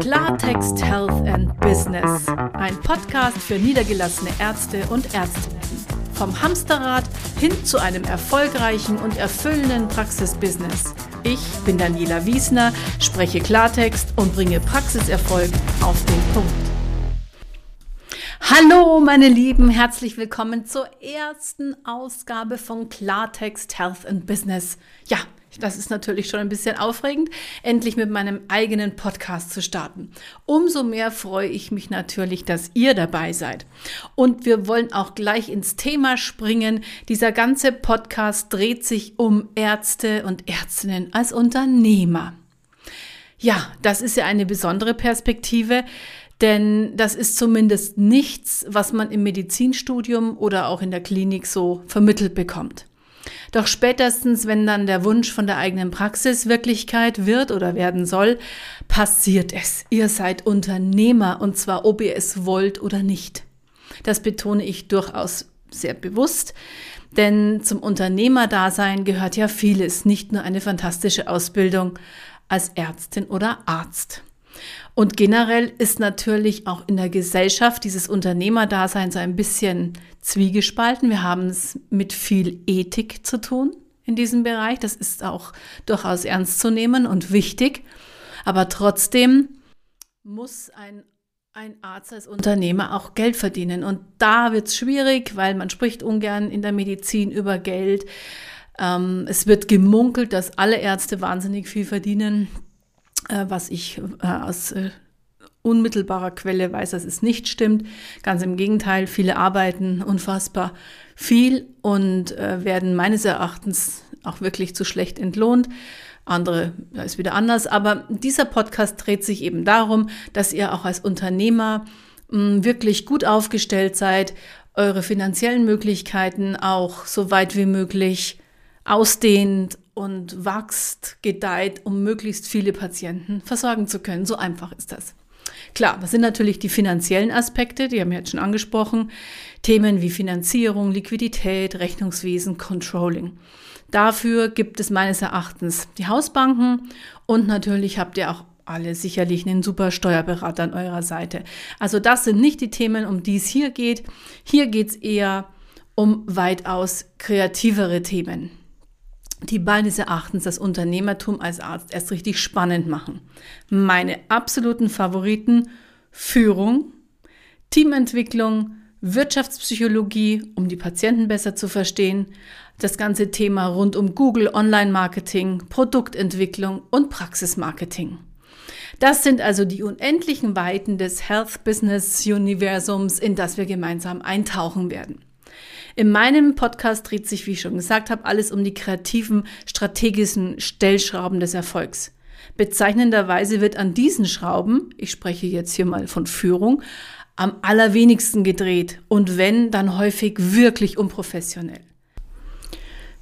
Klartext Health and Business. Ein Podcast für niedergelassene Ärzte und Ärztinnen. Vom Hamsterrad hin zu einem erfolgreichen und erfüllenden Praxisbusiness. Ich bin Daniela Wiesner, spreche Klartext und bringe Praxiserfolg auf den Punkt. Hallo, meine Lieben, herzlich willkommen zur ersten Ausgabe von Klartext Health and Business. Ja, das ist natürlich schon ein bisschen aufregend, endlich mit meinem eigenen Podcast zu starten. Umso mehr freue ich mich natürlich, dass ihr dabei seid. Und wir wollen auch gleich ins Thema springen. Dieser ganze Podcast dreht sich um Ärzte und Ärztinnen als Unternehmer. Ja, das ist ja eine besondere Perspektive, denn das ist zumindest nichts, was man im Medizinstudium oder auch in der Klinik so vermittelt bekommt. Doch spätestens, wenn dann der Wunsch von der eigenen Praxis Wirklichkeit wird oder werden soll, passiert es. Ihr seid Unternehmer und zwar ob ihr es wollt oder nicht. Das betone ich durchaus sehr bewusst, denn zum Unternehmerdasein gehört ja vieles, nicht nur eine fantastische Ausbildung als Ärztin oder Arzt. Und generell ist natürlich auch in der Gesellschaft dieses Unternehmerdasein so ein bisschen zwiegespalten. Wir haben es mit viel Ethik zu tun in diesem Bereich. Das ist auch durchaus ernst zu nehmen und wichtig. Aber trotzdem muss ein, ein Arzt als Unternehmer auch Geld verdienen. Und da wird es schwierig, weil man spricht ungern in der Medizin über Geld. Ähm, es wird gemunkelt, dass alle Ärzte wahnsinnig viel verdienen äh, was ich äh, aus äh, unmittelbarer Quelle weiß, dass es nicht stimmt. Ganz im Gegenteil, viele arbeiten unfassbar viel und äh, werden meines Erachtens auch wirklich zu schlecht entlohnt. Andere da ist wieder anders. Aber dieser Podcast dreht sich eben darum, dass ihr auch als Unternehmer mh, wirklich gut aufgestellt seid, eure finanziellen Möglichkeiten auch so weit wie möglich ausdehnt und wächst, gedeiht, um möglichst viele Patienten versorgen zu können. So einfach ist das. Klar, das sind natürlich die finanziellen Aspekte, die haben wir jetzt schon angesprochen. Themen wie Finanzierung, Liquidität, Rechnungswesen, Controlling. Dafür gibt es meines Erachtens die Hausbanken und natürlich habt ihr auch alle sicherlich einen super Steuerberater an eurer Seite. Also das sind nicht die Themen, um die es hier geht. Hier geht es eher um weitaus kreativere Themen die meines Erachtens das Unternehmertum als Arzt erst richtig spannend machen. Meine absoluten Favoriten Führung, Teamentwicklung, Wirtschaftspsychologie, um die Patienten besser zu verstehen, das ganze Thema rund um Google, Online-Marketing, Produktentwicklung und Praxismarketing. Das sind also die unendlichen Weiten des Health Business Universums, in das wir gemeinsam eintauchen werden. In meinem Podcast dreht sich, wie ich schon gesagt habe, alles um die kreativen, strategischen Stellschrauben des Erfolgs. Bezeichnenderweise wird an diesen Schrauben, ich spreche jetzt hier mal von Führung, am allerwenigsten gedreht und wenn, dann häufig wirklich unprofessionell.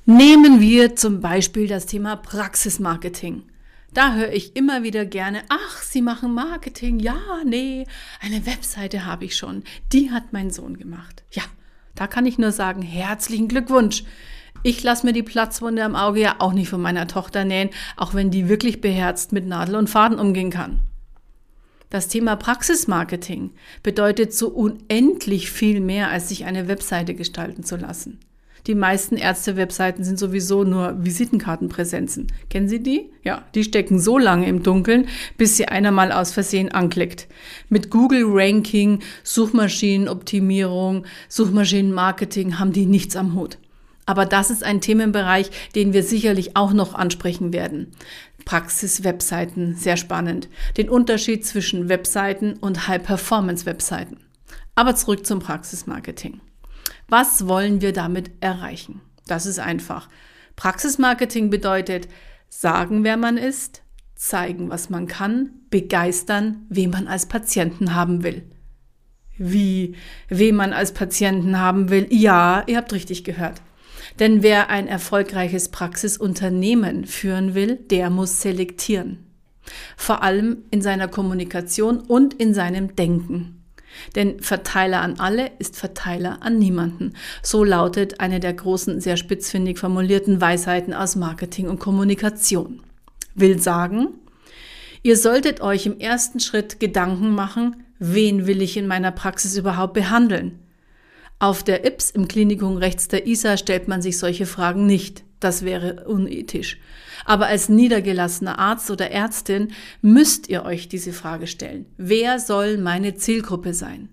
Nehmen wir zum Beispiel das Thema Praxismarketing. Da höre ich immer wieder gerne, ach, Sie machen Marketing. Ja, nee, eine Webseite habe ich schon. Die hat mein Sohn gemacht. Ja, da kann ich nur sagen, herzlichen Glückwunsch. Ich lasse mir die Platzwunde am Auge ja auch nicht von meiner Tochter nähen, auch wenn die wirklich beherzt mit Nadel und Faden umgehen kann. Das Thema Praxismarketing bedeutet so unendlich viel mehr, als sich eine Webseite gestalten zu lassen. Die meisten Ärzte-Webseiten sind sowieso nur Visitenkartenpräsenzen. Kennen Sie die? Ja, die stecken so lange im Dunkeln, bis sie einer mal aus Versehen anklickt. Mit Google Ranking, Suchmaschinenoptimierung, Suchmaschinenmarketing haben die nichts am Hut. Aber das ist ein Themenbereich, den wir sicherlich auch noch ansprechen werden. Praxis-Webseiten, sehr spannend. Den Unterschied zwischen Webseiten und High-Performance-Webseiten. Aber zurück zum Praxismarketing. Was wollen wir damit erreichen? Das ist einfach. Praxismarketing bedeutet sagen, wer man ist, zeigen, was man kann, begeistern, wen man als Patienten haben will. Wie, wen man als Patienten haben will? Ja, ihr habt richtig gehört. Denn wer ein erfolgreiches Praxisunternehmen führen will, der muss selektieren. Vor allem in seiner Kommunikation und in seinem Denken. Denn Verteiler an alle ist Verteiler an niemanden. So lautet eine der großen, sehr spitzfindig formulierten Weisheiten aus Marketing und Kommunikation. Will sagen, Ihr solltet euch im ersten Schritt Gedanken machen, wen will ich in meiner Praxis überhaupt behandeln? Auf der IPS im Klinikum rechts der ISA stellt man sich solche Fragen nicht. Das wäre unethisch. Aber als niedergelassener Arzt oder Ärztin müsst ihr euch diese Frage stellen. Wer soll meine Zielgruppe sein?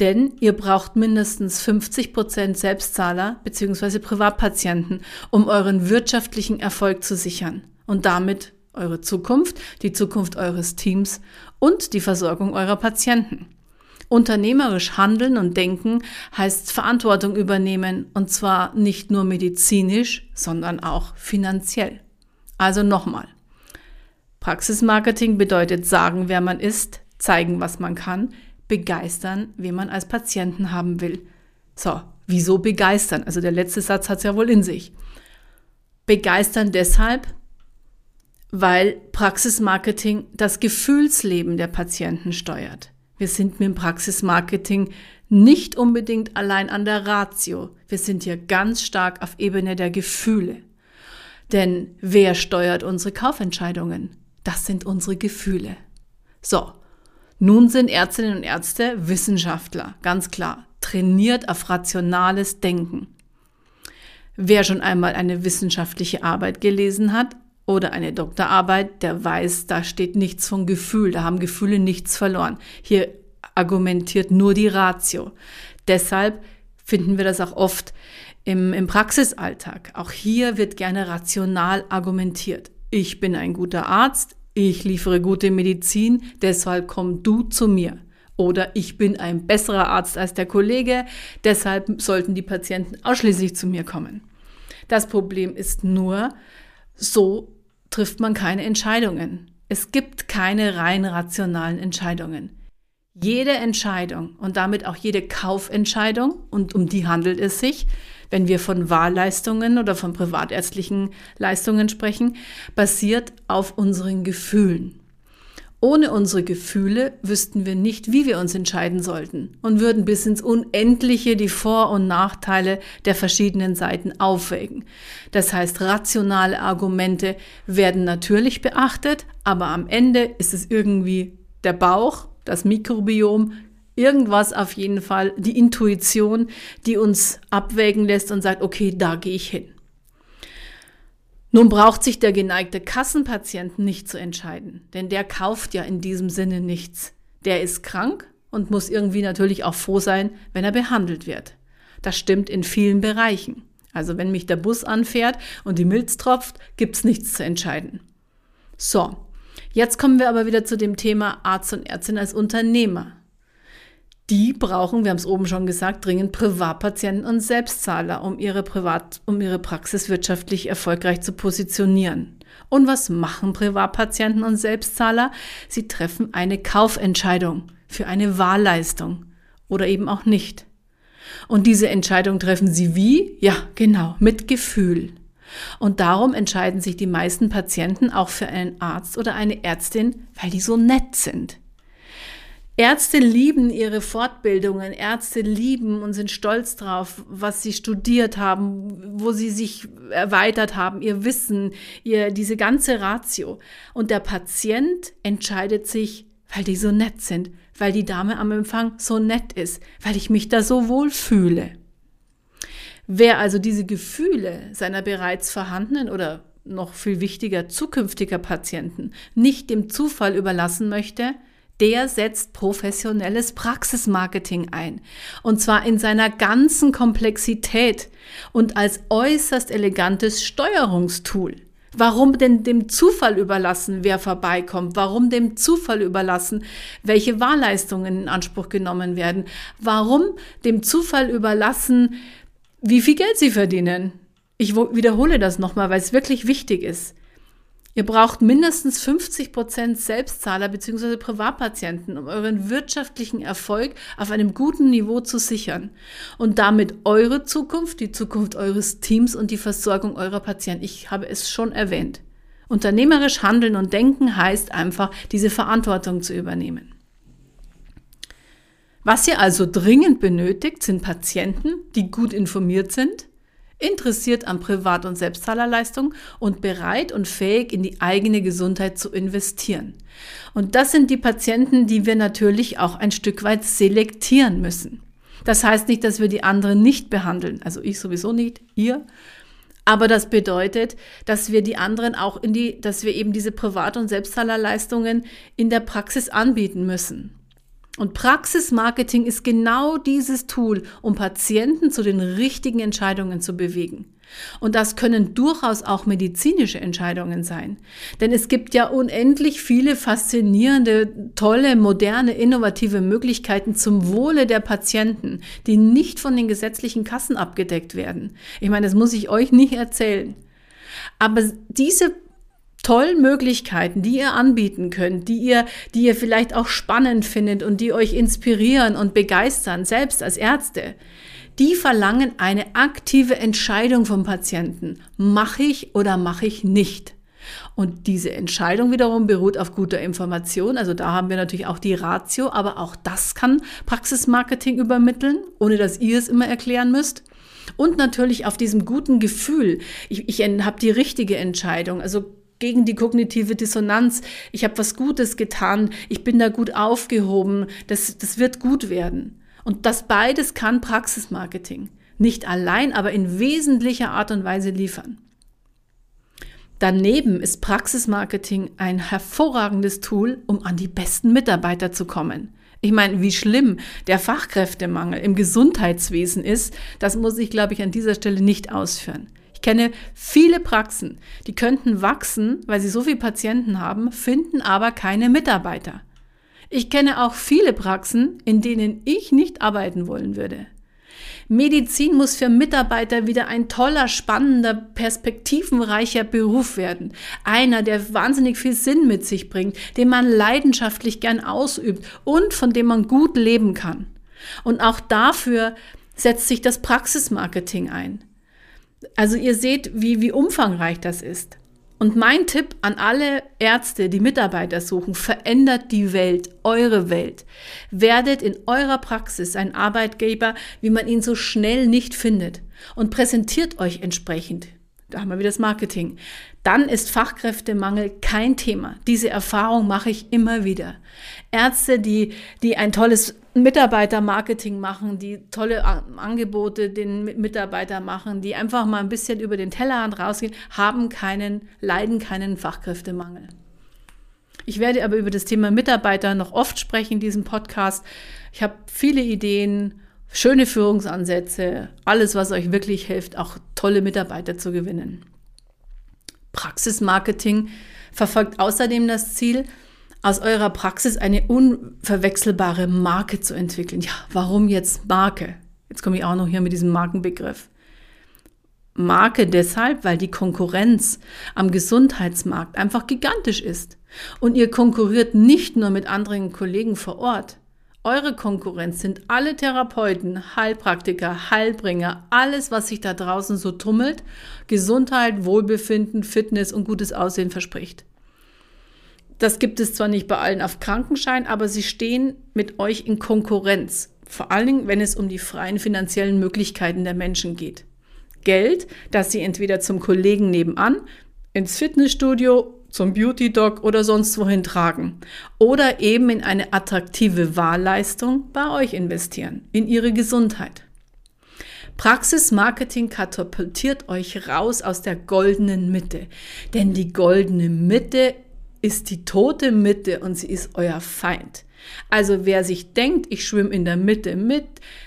Denn ihr braucht mindestens 50 Prozent Selbstzahler bzw. Privatpatienten, um euren wirtschaftlichen Erfolg zu sichern und damit eure Zukunft, die Zukunft eures Teams und die Versorgung eurer Patienten. Unternehmerisch handeln und denken heißt Verantwortung übernehmen und zwar nicht nur medizinisch, sondern auch finanziell. Also nochmal. Praxismarketing bedeutet sagen, wer man ist, zeigen, was man kann, begeistern, wen man als Patienten haben will. So, wieso begeistern? Also der letzte Satz hat es ja wohl in sich. Begeistern deshalb, weil Praxismarketing das Gefühlsleben der Patienten steuert. Wir sind mit dem Praxismarketing nicht unbedingt allein an der Ratio. Wir sind hier ganz stark auf Ebene der Gefühle. Denn wer steuert unsere Kaufentscheidungen? Das sind unsere Gefühle. So, nun sind Ärztinnen und Ärzte Wissenschaftler, ganz klar, trainiert auf rationales Denken. Wer schon einmal eine wissenschaftliche Arbeit gelesen hat oder eine Doktorarbeit, der weiß, da steht nichts von Gefühl, da haben Gefühle nichts verloren. Hier argumentiert nur die Ratio. Deshalb finden wir das auch oft im, im Praxisalltag. Auch hier wird gerne rational argumentiert. Ich bin ein guter Arzt, ich liefere gute Medizin, deshalb komm du zu mir. Oder ich bin ein besserer Arzt als der Kollege, deshalb sollten die Patienten ausschließlich zu mir kommen. Das Problem ist nur, so trifft man keine Entscheidungen. Es gibt keine rein rationalen Entscheidungen. Jede Entscheidung und damit auch jede Kaufentscheidung, und um die handelt es sich, wenn wir von Wahlleistungen oder von privatärztlichen Leistungen sprechen, basiert auf unseren Gefühlen. Ohne unsere Gefühle wüssten wir nicht, wie wir uns entscheiden sollten und würden bis ins Unendliche die Vor- und Nachteile der verschiedenen Seiten aufwägen. Das heißt, rationale Argumente werden natürlich beachtet, aber am Ende ist es irgendwie der Bauch, das Mikrobiom, irgendwas auf jeden Fall, die Intuition, die uns abwägen lässt und sagt, okay, da gehe ich hin. Nun braucht sich der geneigte Kassenpatient nicht zu entscheiden, denn der kauft ja in diesem Sinne nichts. Der ist krank und muss irgendwie natürlich auch froh sein, wenn er behandelt wird. Das stimmt in vielen Bereichen. Also wenn mich der Bus anfährt und die Milz tropft, gibt's nichts zu entscheiden. So, jetzt kommen wir aber wieder zu dem Thema Arzt und Ärztin als Unternehmer die brauchen, wir haben es oben schon gesagt, dringend Privatpatienten und Selbstzahler, um ihre, Privat, um ihre Praxis wirtschaftlich erfolgreich zu positionieren. Und was machen Privatpatienten und Selbstzahler? Sie treffen eine Kaufentscheidung für eine Wahlleistung oder eben auch nicht. Und diese Entscheidung treffen sie wie? Ja, genau, mit Gefühl. Und darum entscheiden sich die meisten Patienten auch für einen Arzt oder eine Ärztin, weil die so nett sind. Ärzte lieben ihre Fortbildungen, Ärzte lieben und sind stolz drauf, was sie studiert haben, wo sie sich erweitert haben, ihr Wissen, ihr, diese ganze Ratio. Und der Patient entscheidet sich, weil die so nett sind, weil die Dame am Empfang so nett ist, weil ich mich da so wohl fühle. Wer also diese Gefühle seiner bereits vorhandenen oder noch viel wichtiger zukünftiger Patienten nicht dem Zufall überlassen möchte, der setzt professionelles Praxismarketing ein. Und zwar in seiner ganzen Komplexität und als äußerst elegantes Steuerungstool. Warum denn dem Zufall überlassen, wer vorbeikommt? Warum dem Zufall überlassen, welche Wahlleistungen in Anspruch genommen werden? Warum dem Zufall überlassen, wie viel Geld sie verdienen? Ich wiederhole das nochmal, weil es wirklich wichtig ist. Ihr braucht mindestens 50 Prozent Selbstzahler bzw. Privatpatienten, um euren wirtschaftlichen Erfolg auf einem guten Niveau zu sichern und damit eure Zukunft, die Zukunft eures Teams und die Versorgung eurer Patienten. Ich habe es schon erwähnt. Unternehmerisch handeln und denken heißt einfach, diese Verantwortung zu übernehmen. Was ihr also dringend benötigt, sind Patienten, die gut informiert sind, interessiert an Privat- und Selbstzahlerleistung und bereit und fähig, in die eigene Gesundheit zu investieren. Und das sind die Patienten, die wir natürlich auch ein Stück weit selektieren müssen. Das heißt nicht, dass wir die anderen nicht behandeln. Also ich sowieso nicht, ihr. Aber das bedeutet, dass wir die anderen auch in die, dass wir eben diese Privat- und Selbstzahlerleistungen in der Praxis anbieten müssen. Und Praxismarketing ist genau dieses Tool, um Patienten zu den richtigen Entscheidungen zu bewegen. Und das können durchaus auch medizinische Entscheidungen sein. Denn es gibt ja unendlich viele faszinierende, tolle, moderne, innovative Möglichkeiten zum Wohle der Patienten, die nicht von den gesetzlichen Kassen abgedeckt werden. Ich meine, das muss ich euch nicht erzählen. Aber diese tollen Möglichkeiten, die ihr anbieten könnt, die ihr, die ihr vielleicht auch spannend findet und die euch inspirieren und begeistern, selbst als Ärzte, die verlangen eine aktive Entscheidung vom Patienten. Mache ich oder mache ich nicht? Und diese Entscheidung wiederum beruht auf guter Information. Also da haben wir natürlich auch die Ratio, aber auch das kann Praxismarketing übermitteln, ohne dass ihr es immer erklären müsst. Und natürlich auf diesem guten Gefühl. Ich, ich habe die richtige Entscheidung. Also gegen die kognitive Dissonanz. Ich habe was Gutes getan. Ich bin da gut aufgehoben. Das, das wird gut werden. Und das beides kann Praxismarketing. Nicht allein, aber in wesentlicher Art und Weise liefern. Daneben ist Praxismarketing ein hervorragendes Tool, um an die besten Mitarbeiter zu kommen. Ich meine, wie schlimm der Fachkräftemangel im Gesundheitswesen ist, das muss ich, glaube ich, an dieser Stelle nicht ausführen. Ich kenne viele Praxen, die könnten wachsen, weil sie so viele Patienten haben, finden aber keine Mitarbeiter. Ich kenne auch viele Praxen, in denen ich nicht arbeiten wollen würde. Medizin muss für Mitarbeiter wieder ein toller, spannender, perspektivenreicher Beruf werden. Einer, der wahnsinnig viel Sinn mit sich bringt, den man leidenschaftlich gern ausübt und von dem man gut leben kann. Und auch dafür setzt sich das Praxismarketing ein. Also ihr seht, wie, wie umfangreich das ist. Und mein Tipp an alle Ärzte, die Mitarbeiter suchen, verändert die Welt, eure Welt. Werdet in eurer Praxis ein Arbeitgeber, wie man ihn so schnell nicht findet und präsentiert euch entsprechend. Da haben wir wieder das Marketing. Dann ist Fachkräftemangel kein Thema. Diese Erfahrung mache ich immer wieder. Ärzte, die, die ein tolles Mitarbeitermarketing machen, die tolle Angebote den Mitarbeitern machen, die einfach mal ein bisschen über den Tellerrand rausgehen, haben keinen, leiden keinen Fachkräftemangel. Ich werde aber über das Thema Mitarbeiter noch oft sprechen in diesem Podcast. Ich habe viele Ideen, schöne Führungsansätze, alles, was euch wirklich hilft, auch tolle Mitarbeiter zu gewinnen. Praxismarketing verfolgt außerdem das Ziel, aus eurer Praxis eine unverwechselbare Marke zu entwickeln. Ja, warum jetzt Marke? Jetzt komme ich auch noch hier mit diesem Markenbegriff. Marke deshalb, weil die Konkurrenz am Gesundheitsmarkt einfach gigantisch ist. Und ihr konkurriert nicht nur mit anderen Kollegen vor Ort. Eure Konkurrenz sind alle Therapeuten, Heilpraktiker, Heilbringer, alles, was sich da draußen so tummelt, Gesundheit, Wohlbefinden, Fitness und gutes Aussehen verspricht. Das gibt es zwar nicht bei allen auf Krankenschein, aber sie stehen mit euch in Konkurrenz. Vor allen Dingen, wenn es um die freien finanziellen Möglichkeiten der Menschen geht. Geld, das sie entweder zum Kollegen nebenan, ins Fitnessstudio, zum Beauty Dog oder sonst wohin tragen. Oder eben in eine attraktive Wahlleistung bei euch investieren, in ihre Gesundheit. Praxismarketing katapultiert euch raus aus der goldenen Mitte. Denn die goldene Mitte ist die tote Mitte und sie ist euer Feind. Also wer sich denkt, ich schwimme in der Mitte mit,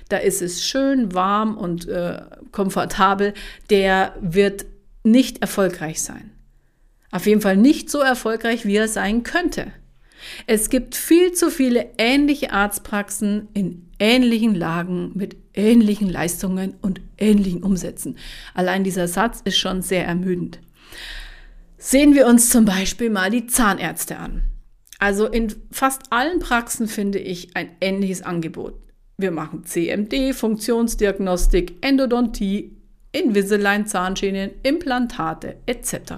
da ist es schön, warm und äh, komfortabel, der wird nicht erfolgreich sein. Auf jeden Fall nicht so erfolgreich, wie er sein könnte. Es gibt viel zu viele ähnliche Arztpraxen in ähnlichen Lagen mit ähnlichen Leistungen und ähnlichen Umsätzen. Allein dieser Satz ist schon sehr ermüdend. Sehen wir uns zum Beispiel mal die Zahnärzte an. Also in fast allen Praxen finde ich ein ähnliches Angebot. Wir machen CMD, Funktionsdiagnostik, Endodontie, Invisalign, Zahnschienen, Implantate etc.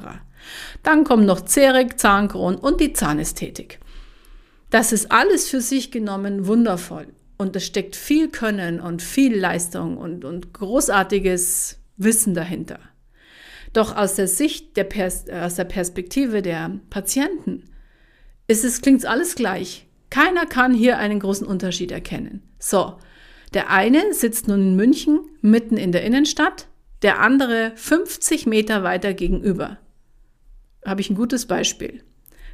Dann kommen noch Zerik, Zahnkronen und die Zahnästhetik. Das ist alles für sich genommen wundervoll und es steckt viel Können und viel Leistung und, und großartiges Wissen dahinter. Doch aus der Sicht der Pers aus der Perspektive der Patienten ist es klingt alles gleich. Keiner kann hier einen großen Unterschied erkennen. So, der eine sitzt nun in München mitten in der Innenstadt, der andere 50 Meter weiter gegenüber. Habe ich ein gutes Beispiel.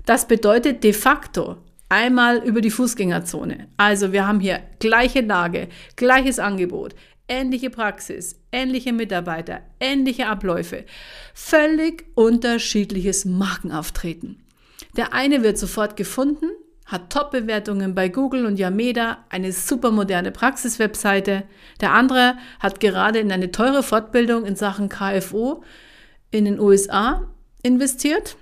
Das bedeutet de facto einmal über die Fußgängerzone. Also wir haben hier gleiche Lage, gleiches Angebot, ähnliche Praxis, ähnliche Mitarbeiter, ähnliche Abläufe, völlig unterschiedliches Markenauftreten. Der eine wird sofort gefunden, hat Top-Bewertungen bei Google und Yameda, eine super moderne Praxis-Webseite. Der andere hat gerade in eine teure Fortbildung in Sachen KFO in den USA investiert,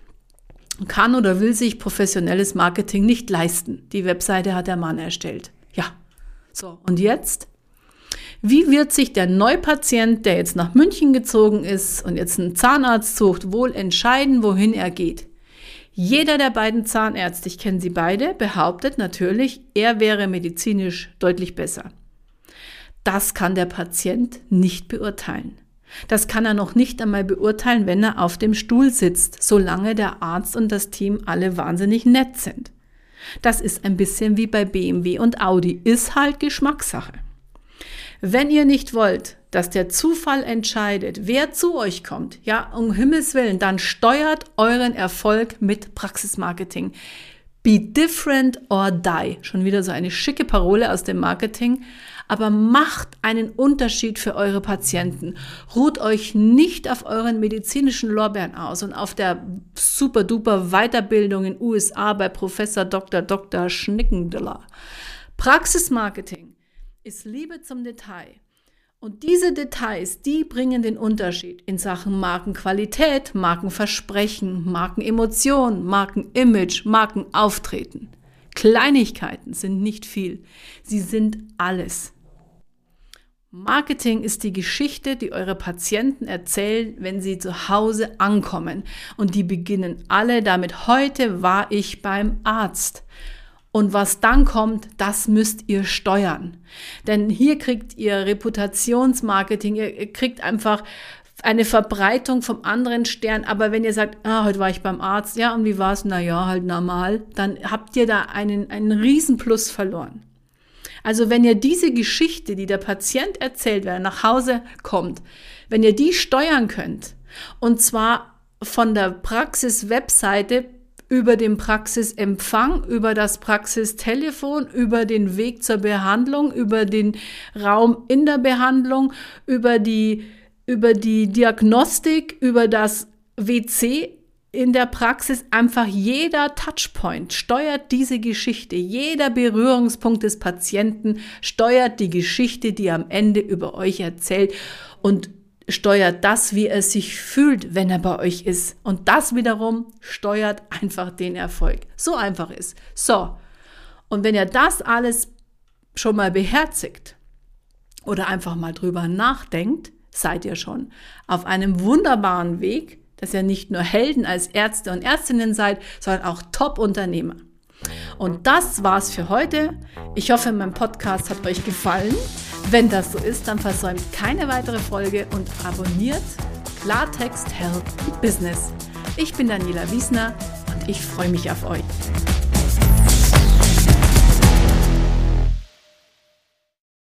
kann oder will sich professionelles Marketing nicht leisten. Die Webseite hat der Mann erstellt. Ja. So, und jetzt? Wie wird sich der Neupatient, der jetzt nach München gezogen ist und jetzt einen Zahnarzt sucht, wohl entscheiden, wohin er geht? Jeder der beiden Zahnärzte, ich kenne sie beide, behauptet natürlich, er wäre medizinisch deutlich besser. Das kann der Patient nicht beurteilen. Das kann er noch nicht einmal beurteilen, wenn er auf dem Stuhl sitzt, solange der Arzt und das Team alle wahnsinnig nett sind. Das ist ein bisschen wie bei BMW und Audi, ist halt Geschmackssache. Wenn ihr nicht wollt, dass der Zufall entscheidet, wer zu euch kommt, ja, um Himmels Willen, dann steuert euren Erfolg mit Praxismarketing. Be different or die. Schon wieder so eine schicke Parole aus dem Marketing. Aber macht einen Unterschied für eure Patienten. Ruht euch nicht auf euren medizinischen Lorbeeren aus und auf der super duper Weiterbildung in USA bei Professor Dr. Dr. Schnickendiller. Praxismarketing ist Liebe zum Detail. Und diese Details, die bringen den Unterschied in Sachen Markenqualität, Markenversprechen, Markenemotion, Markenimage, Markenauftreten. Kleinigkeiten sind nicht viel, sie sind alles. Marketing ist die Geschichte, die eure Patienten erzählen, wenn sie zu Hause ankommen. Und die beginnen alle damit, heute war ich beim Arzt. Und was dann kommt, das müsst ihr steuern. Denn hier kriegt ihr Reputationsmarketing, ihr kriegt einfach eine Verbreitung vom anderen Stern. Aber wenn ihr sagt, ah, heute war ich beim Arzt, ja, und wie war es? Naja, halt normal, dann habt ihr da einen, einen Riesenplus verloren. Also wenn ihr diese Geschichte, die der Patient erzählt, wenn er nach Hause kommt, wenn ihr die steuern könnt, und zwar von der Praxis-Webseite über den Praxisempfang, über das Praxistelefon, über den Weg zur Behandlung, über den Raum in der Behandlung, über die, über die Diagnostik, über das WC in der Praxis einfach jeder Touchpoint steuert diese Geschichte. Jeder Berührungspunkt des Patienten steuert die Geschichte, die am Ende über euch erzählt. Und steuert das, wie er sich fühlt, wenn er bei euch ist. Und das wiederum steuert einfach den Erfolg. So einfach ist. So. Und wenn ihr das alles schon mal beherzigt oder einfach mal drüber nachdenkt, seid ihr schon auf einem wunderbaren Weg, dass ihr nicht nur Helden als Ärzte und Ärztinnen seid, sondern auch Top-Unternehmer. Und das war's für heute. Ich hoffe, mein Podcast hat euch gefallen. Wenn das so ist, dann versäumt keine weitere Folge und abonniert Klartext Health Business. Ich bin Daniela Wiesner und ich freue mich auf euch.